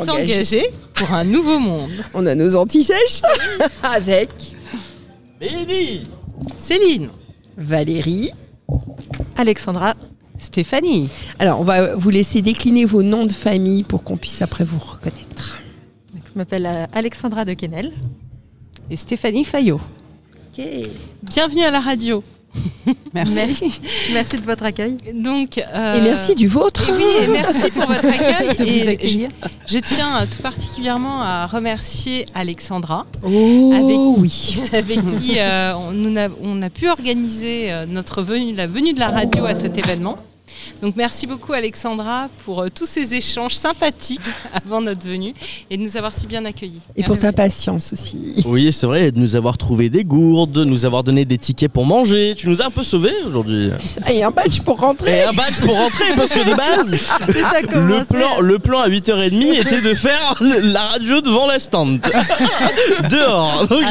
S'engager pour un nouveau monde. On a nos anti-sèches avec Mehdi Céline. Valérie. Alexandra. Stéphanie. Alors, on va vous laisser décliner vos noms de famille pour qu'on puisse après vous reconnaître. Je m'appelle euh, Alexandra de Quesnel. Et Stéphanie Fayot. Ok. Bienvenue à la radio. Merci. Merci. Merci de votre accueil. Donc, euh, Et merci du vôtre. et oui, et merci pour votre accueil. De vous Et accueillir. Je, je tiens tout particulièrement à remercier Alexandra, Oh Avec- oui. avec qui euh, on, a, on a pu organiser euh, notre venue, la venue de la radio à cet événement. Donc merci beaucoup Alexandra pour euh, tous ces échanges sympathiques avant notre venue et de nous avoir si bien accueillis. Et pour ta patience aussi. Oui, c'est vrai, de nous avoir trouvé des gourdes, de nous avoir donné des tickets pour manger. Tu nous as un peu sauvés aujourd'hui. Et un badge pour rentrer. Et un badge pour rentrer, parce que de base, le plan, le plan à 8h30 était de faire la radio devant la stand. Dehors. Donc,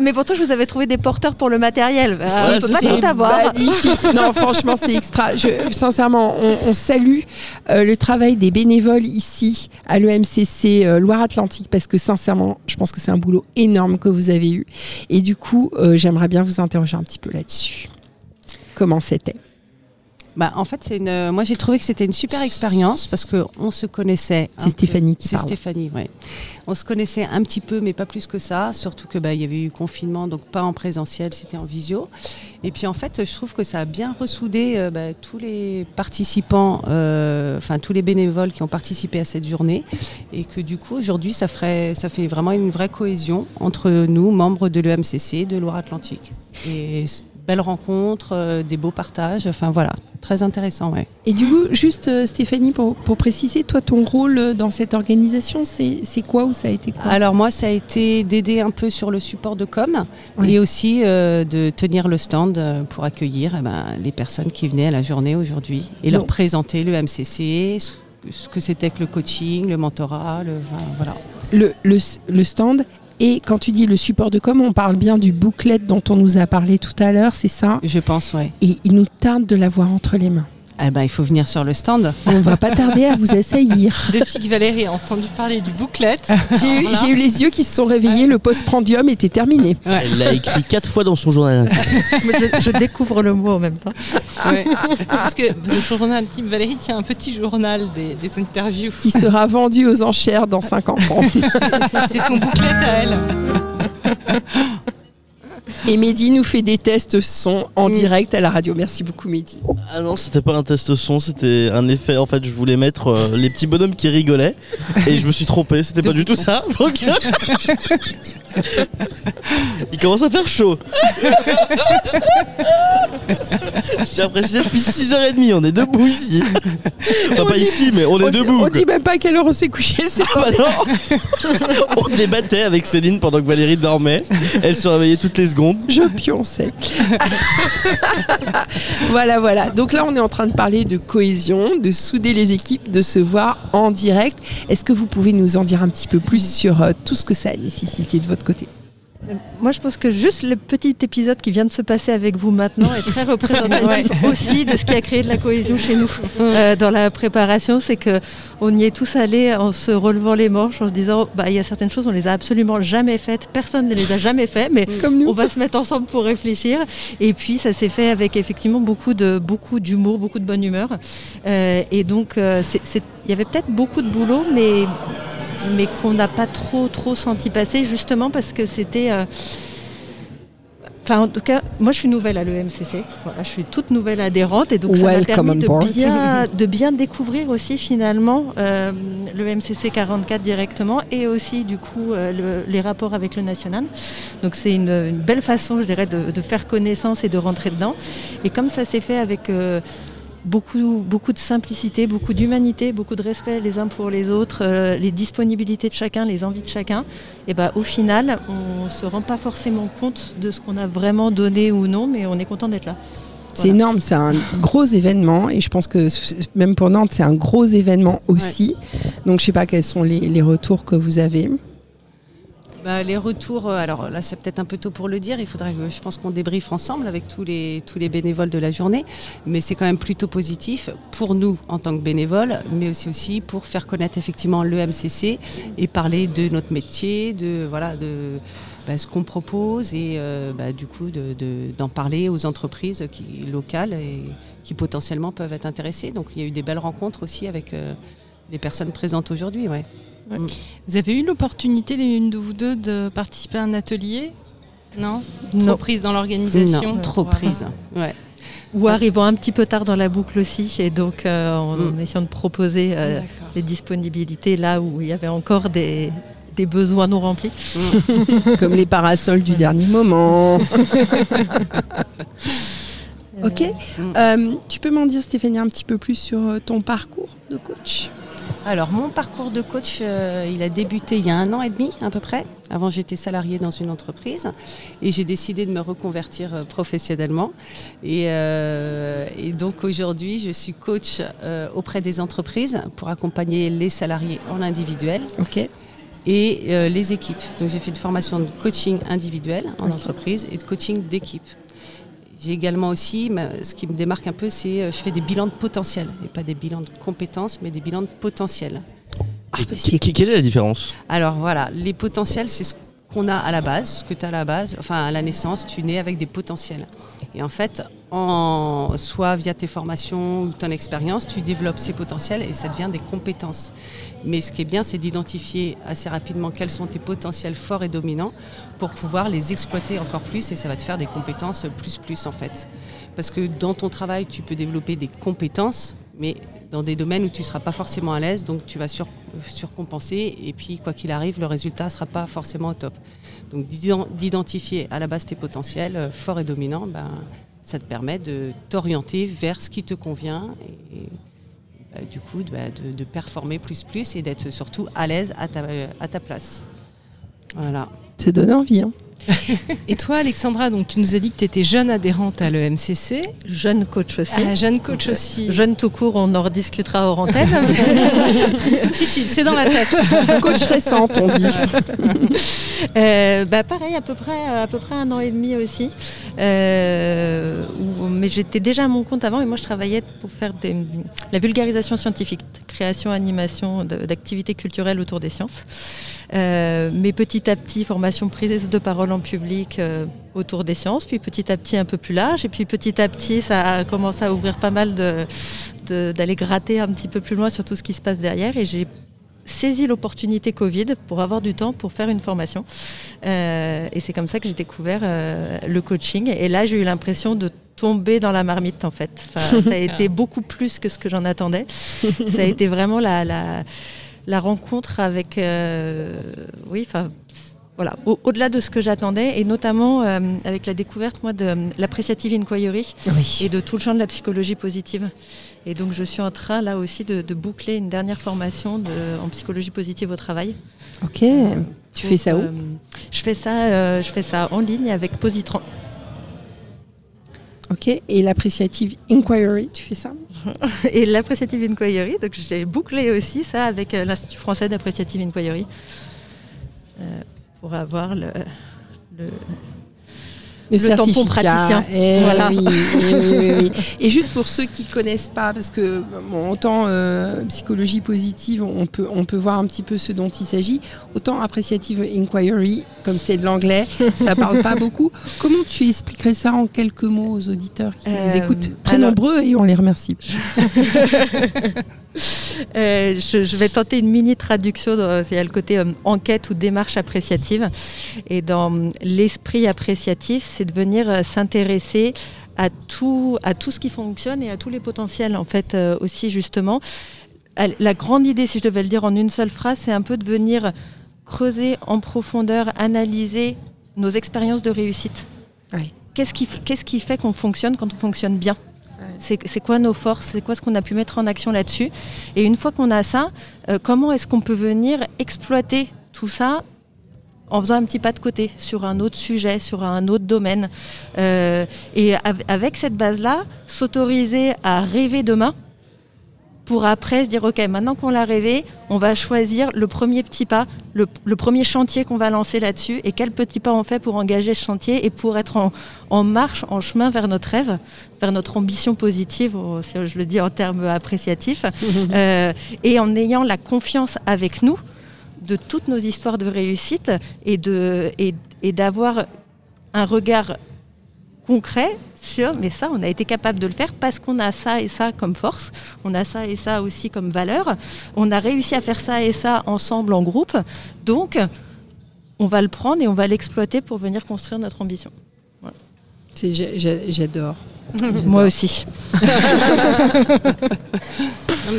mais, pourtant, je vous avais trouvé des porteurs pour le matériel. Ouais, on peut c'est pas ça. tout avoir. Magnifique. Non, franchement, c'est extra. Je, sincèrement, on, on salue euh, le travail des bénévoles ici à l'EMCC euh, Loire-Atlantique parce que sincèrement, je pense que c'est un boulot énorme que vous avez eu. Et du coup, euh, j'aimerais bien vous interroger un petit peu là-dessus. Comment c'était? Bah, en fait, c'est une. Moi, j'ai trouvé que c'était une super expérience parce que on se connaissait. C'est peu. Stéphanie qui C'est. Stéphanie, ouais. On se connaissait un petit peu, mais pas plus que ça. Surtout que bah, il y avait eu confinement, donc pas en présentiel, c'était en visio. Et puis en fait, je trouve que ça a bien ressoudé euh, bah, tous les participants, euh, enfin tous les bénévoles qui ont participé à cette journée, et que du coup aujourd'hui, ça fait vraiment une vraie cohésion entre nous, membres de l'EMCC, de Loire-Atlantique. S- belle rencontre, euh, des beaux partages. Enfin voilà, très intéressant, ouais. Et du coup, juste euh, Stéphanie, pour, pour préciser, toi, ton rôle euh, dans cette organisation, c'est quoi ou ça a été quoi? Alors moi, ça a été d'aider un peu sur le support de com Oui. et aussi euh, de tenir le stand pour accueillir eh ben, les personnes qui venaient à la journée aujourd'hui et leur présenter le MCC, ce ce que c'était que le coaching, le mentorat, le, enfin, voilà. le, le, le stand. Et quand tu dis le support de com, on parle bien du booklet dont on nous a parlé tout à l'heure, c'est ça? Je pense, ouais. Et il nous tarde de l'avoir entre les mains. Eh ben, il faut venir sur le stand. On va pas tarder à vous assaillir. Depuis que Valérie a entendu parler du booklet, J'ai eu, j'ai eu les yeux qui se sont réveillés, le post-prandium était terminé. Elle l'a écrit quatre fois dans son journal. Je, je découvre le mot en même temps. ouais. parce que le journal intime, Valérie tient un petit journal des, des interviews. Qui sera vendu aux enchères dans 50 ans. C'est son booklet à elle. Et Mehdi nous fait des tests son en direct à la radio. Merci beaucoup Mehdi. Ah non, c'était pas un test son, c'était un effet. En fait, je voulais mettre euh, les petits bonhommes qui rigolaient et je me suis trompé, c'était pas du tout ça. Donc. Il commence à faire chaud. J'ai apprécié depuis 6h30, on est debout ici. Enfin, On pas dit- ici, mais on est dit- debout. on dit même pas à quelle heure on s'est couché. c'est Ah bah On débattait avec Céline pendant que Valérie dormait. Elle se réveillait toutes les secondes. Je pionçais. voilà, voilà. Donc là, on est en train de parler de cohésion, de souder les équipes, de se voir en direct. Est-ce que vous pouvez nous en dire un petit peu plus sur euh, tout ce que ça a nécessité de votre côté? Moi, je pense que juste le petit épisode qui vient de se passer avec vous maintenant est très représentatif aussi de ce qui a créé de la cohésion chez nous Euh, dans la préparation. C'est que on y est tous allés en se relevant les manches, en se disant, bah, il y a certaines choses, on les a absolument jamais faites, personne ne les a jamais fait, mais Comme nous. on va se mettre ensemble pour réfléchir. Et puis ça s'est fait avec effectivement beaucoup de beaucoup d'humour, beaucoup de bonne humeur. Euh, et donc euh, il y avait peut-être beaucoup de boulot, mais mais qu'on n'a pas trop trop senti passer justement parce que c'était euh, Enfin, en tout cas, moi, je suis nouvelle à l'EMCC. Voilà, je suis toute nouvelle adhérente et donc ça m'a permis de bien, de bien découvrir aussi finalement euh, le MCC 44 directement et aussi du coup euh, le- les rapports avec le national. Donc c'est une, une belle façon, je dirais, de, de faire connaissance et de rentrer dedans. Et comme ça s'est fait avec euh, beaucoup, beaucoup de simplicité, beaucoup d'humanité, beaucoup de respect les uns pour les autres, euh, les disponibilités de chacun, les envies de chacun, et ben au final, on ne se rend pas forcément compte de ce qu'on a vraiment donné ou non, mais on est content d'être là. C'est Voilà. énorme, c'est un gros événement et je pense que même pour Nantes, c'est un gros événement aussi. Donc je sais pas quels sont les, les retours que vous avez. Bah, les retours, euh, alors là c'est peut-être un peu tôt pour le dire, il faudrait que je pense qu'on débriefe ensemble avec tous les, tous les bénévoles de la journée, mais c'est quand même plutôt positif pour nous en tant que bénévoles, mais aussi, aussi pour faire connaître effectivement le MCC et parler de notre métier, de, voilà, de bah, ce qu'on propose et euh, bah, du coup d'en parler aux entreprises locales qui potentiellement peuvent être intéressées. Donc il y a eu des belles rencontres aussi avec euh, les personnes présentes aujourd'hui. Mm. Vous avez eu l'opportunité, l'une de vous deux, de participer à un atelier? Non? Trop prise dans l'organisation? Trop prise. Ouais. Ou arrivant un petit peu tard dans la boucle aussi, et donc euh, en, mm. essayant de proposer euh, des disponibilités là où il y avait encore des, besoins non remplis. Mm. Comme les parasols du dernier moment. ok. Euh, tu peux m'en dire, Stéphanie, un petit peu plus sur ton parcours de coach? Alors mon parcours de coach, euh, il a débuté il y a un an et demi à peu près. Avant j'étais salariée dans une entreprise et j'ai décidé de me reconvertir euh, professionnellement. Euh, et, donc aujourd'hui je suis coach auprès des entreprises pour accompagner les salariés en individuel. Et les équipes. Donc j'ai fait une formation de coaching individuel en entreprise et de coaching d'équipe. J'ai également aussi, ce qui me démarque un peu, c'est euh, je fais des bilans de potentiel, et pas des bilans de compétences, mais des bilans de potentiel. Ah, quelle est la différence? Alors voilà, les potentiels, c'est ce qu'on a à la base, que tu as à la base, enfin à la naissance, tu nais avec des potentiels. Et en fait, en, soit via tes formations ou ton expérience, tu développes ces potentiels et ça devient des compétences. Mais ce qui est bien, c'est d'identifier assez rapidement quels sont tes potentiels forts et dominants pour pouvoir les exploiter encore plus et ça va te faire des compétences plus plus en fait. Parce que dans ton travail, tu peux développer des compétences, mais dans des domaines où tu ne seras pas forcément à l'aise, donc tu vas surcompenser et puis quoi qu'il arrive, le résultat ne sera pas forcément au top. Donc d'identifier à la base tes potentiels euh, forts et dominants, ben, ça te permet de t'orienter vers ce qui te convient et, bah, du coup bah, de, performer plus plus et d'être surtout à l'aise à ta, à ta place. Voilà. Ça donne envie. Hein. Et toi, Alexandra, donc tu nous as dit que tu étais jeune adhérente à l'EMCC. Jeune coach aussi. Ah, jeune coach aussi. Jeune tout court, on en rediscutera hors antenne. si, si, c'est dans la tête. coach récente, on dit. Euh, bah, pareil, à peu, près, à peu près un an et demi aussi. Euh, mais j'étais déjà à mon compte avant et moi je travaillais pour faire des, la vulgarisation scientifique, création, animation d'activités culturelles autour des sciences. Euh, mais petit à petit, formation prise de parole en public euh, autour des sciences, puis petit à petit un peu plus large, et puis petit à petit, ça a commencé à ouvrir pas mal d'aller gratter un petit peu plus loin sur tout ce qui se passe derrière, et j'ai saisi l'opportunité Covid pour avoir du temps pour faire une formation. Euh, et c'est comme ça que j'ai découvert le coaching. Et là, j'ai eu l'impression de tomber dans la marmite, en fait. ça a été beaucoup plus que ce que j'en attendais. ça a été vraiment la, la la rencontre avec, euh, oui, enfin, voilà, au-delà de ce que j'attendais, et notamment euh, avec la découverte moi de l'appreciative inquiry et de tout le champ de la psychologie positive. Et donc je suis en train là aussi de, boucler une dernière formation de, en psychologie positive au travail. Ok. tu fais ça où euh, Je fais ça, je fais ça en ligne avec Positron. Ok. Et l'appreciative inquiry, tu fais ça et l'Appreciative Inquiry. Donc j'ai bouclé aussi ça avec euh, l'Institut français d'Appreciative Inquiry euh, pour avoir le, le le, tampon praticien. Et, eh et, juste pour ceux qui connaissent pas, parce que autant euh, psychologie positive, on peut, on peut voir un petit peu ce dont il s'agit, autant appreciative inquiry, comme c'est de l'anglais, ça parle pas beaucoup. Comment tu expliquerais ça en quelques mots aux auditeurs qui nous euh, écoutent Très nombreux et on les remercie. Euh, je, vais tenter une mini traduction. Il y a le côté euh, enquête ou démarche appréciative. Et dans l'esprit appréciatif, c'est de venir euh, s'intéresser à tout, à tout ce qui fonctionne et à tous les potentiels, en fait, aussi, justement. La grande idée, si je devais le dire en une seule phrase, c'est un peu de venir creuser en profondeur, analyser nos expériences de réussite. Qu'est-ce qui, fait qu'on fonctionne quand on fonctionne bien c'est quoi nos forces, c'est quoi ce qu'on a pu mettre en action là-dessus? Et une fois qu'on a ça, euh, comment est-ce qu'on peut venir exploiter tout ça en faisant un petit pas de côté sur un autre sujet, sur un autre domaine? Euh, et avec cette base-là, s'autoriser à rêver demain pour après se dire, OK, maintenant qu'on l'a rêvé, on va choisir le premier petit pas, le, premier chantier qu'on va lancer là-dessus, et quel petit pas on fait pour engager ce chantier et pour être en, marche, en chemin vers notre rêve, vers notre ambition positive, je le dis en termes appréciatifs, euh, et en ayant la confiance avec nous de toutes nos histoires de réussite et d'avoir et, un regard concret sur, mais ça, on a été capable de le faire parce qu'on a ça et ça comme force, on a ça et ça aussi comme valeur, on a réussi à faire ça et ça ensemble en groupe, donc on va le prendre et on va l'exploiter pour venir construire notre ambition. J'adore. Moi aussi.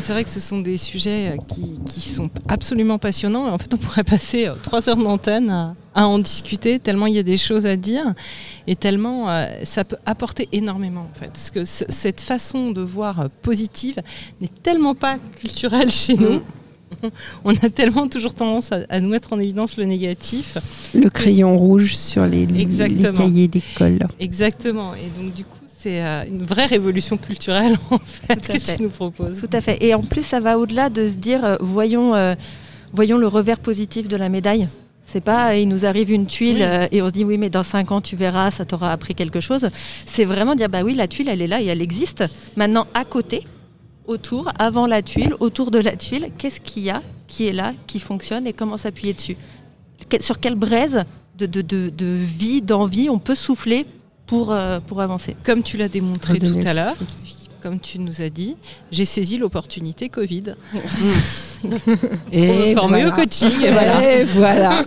c'est vrai que ce sont des sujets euh, qui, sont absolument passionnants. Et en fait, on pourrait passer euh, trois heures d'antenne à, en discuter, tellement il y a des choses à dire et tellement euh, ça peut apporter énormément. En fait. Parce que cette façon de voir positive n'est tellement pas culturelle chez nous. Mm. on a tellement toujours tendance à, nous mettre en évidence le négatif. Le crayon rouge sur les, les cahiers d'école. Exactement. Et donc du coup, c'est euh, une vraie révolution culturelle en fait que tu nous proposes. Tout à fait. Et en plus, ça va au-delà de se dire, euh, voyons, euh, voyons le revers positif de la médaille. C'est pas, il nous arrive une tuile et on se dit oui, mais dans cinq ans tu verras, ça t'aura appris quelque chose. C'est vraiment dire bah oui, la tuile elle est là et elle existe. Maintenant à côté, autour, avant la tuile, autour de la tuile, qu'est-ce qu'il y a qui est là, qui fonctionne et comment s'appuyer dessus? Sur quelle braise de, de, de vie, d'envie on peut souffler pour, euh, pour avancer. Comme tu l'as démontré tout à l'heure, comme tu nous as dit, j'ai saisi l'opportunité Covid. et formé au coaching. Et voilà.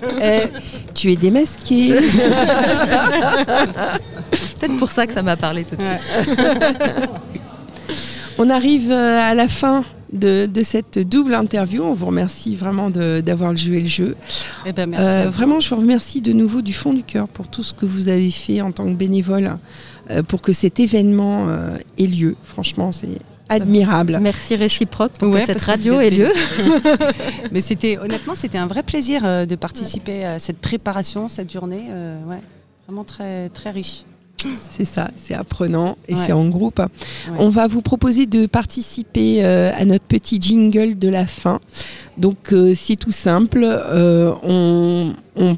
tu es démasqué. Peut-être pour ça que ça m'a parlé tout de suite. On arrive euh, à la fin de, cette double interview. On vous remercie vraiment d'avoir joué le jeu. Eh ben, merci euh, vraiment, je vous remercie de nouveau du fond du cœur pour tout ce que vous avez fait en tant que bénévole euh, pour que cet événement euh, ait lieu. Franchement, c'est admirable. Merci réciproque pour que cette radio ait lieu. Mais c'était honnêtement, c'était un vrai plaisir de participer à cette préparation, cette journée. ouais, vraiment très très riche. C'est ça, c'est apprenant et c'est en groupe. On va vous proposer de participer euh, à notre petit jingle de la fin. Donc euh, c'est tout simple, euh, on,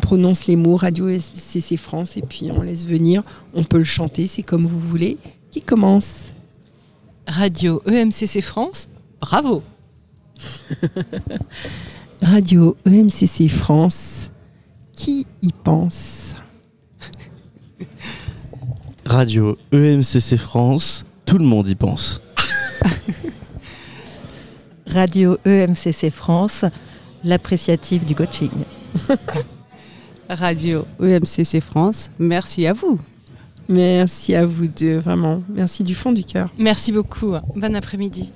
prononce les mots Radio SCC France et puis on laisse venir, on peut le chanter, c'est comme vous voulez. Qui commence? Radio EMCC France, bravo. Radio EMCC France, qui y pense? Radio EMCC France, tout le monde y pense. Radio EMCC France, l'appréciative du coaching. Radio EMCC France, merci à vous. Merci à vous deux, vraiment. Merci du fond du cœur. Merci beaucoup. Bon après-midi.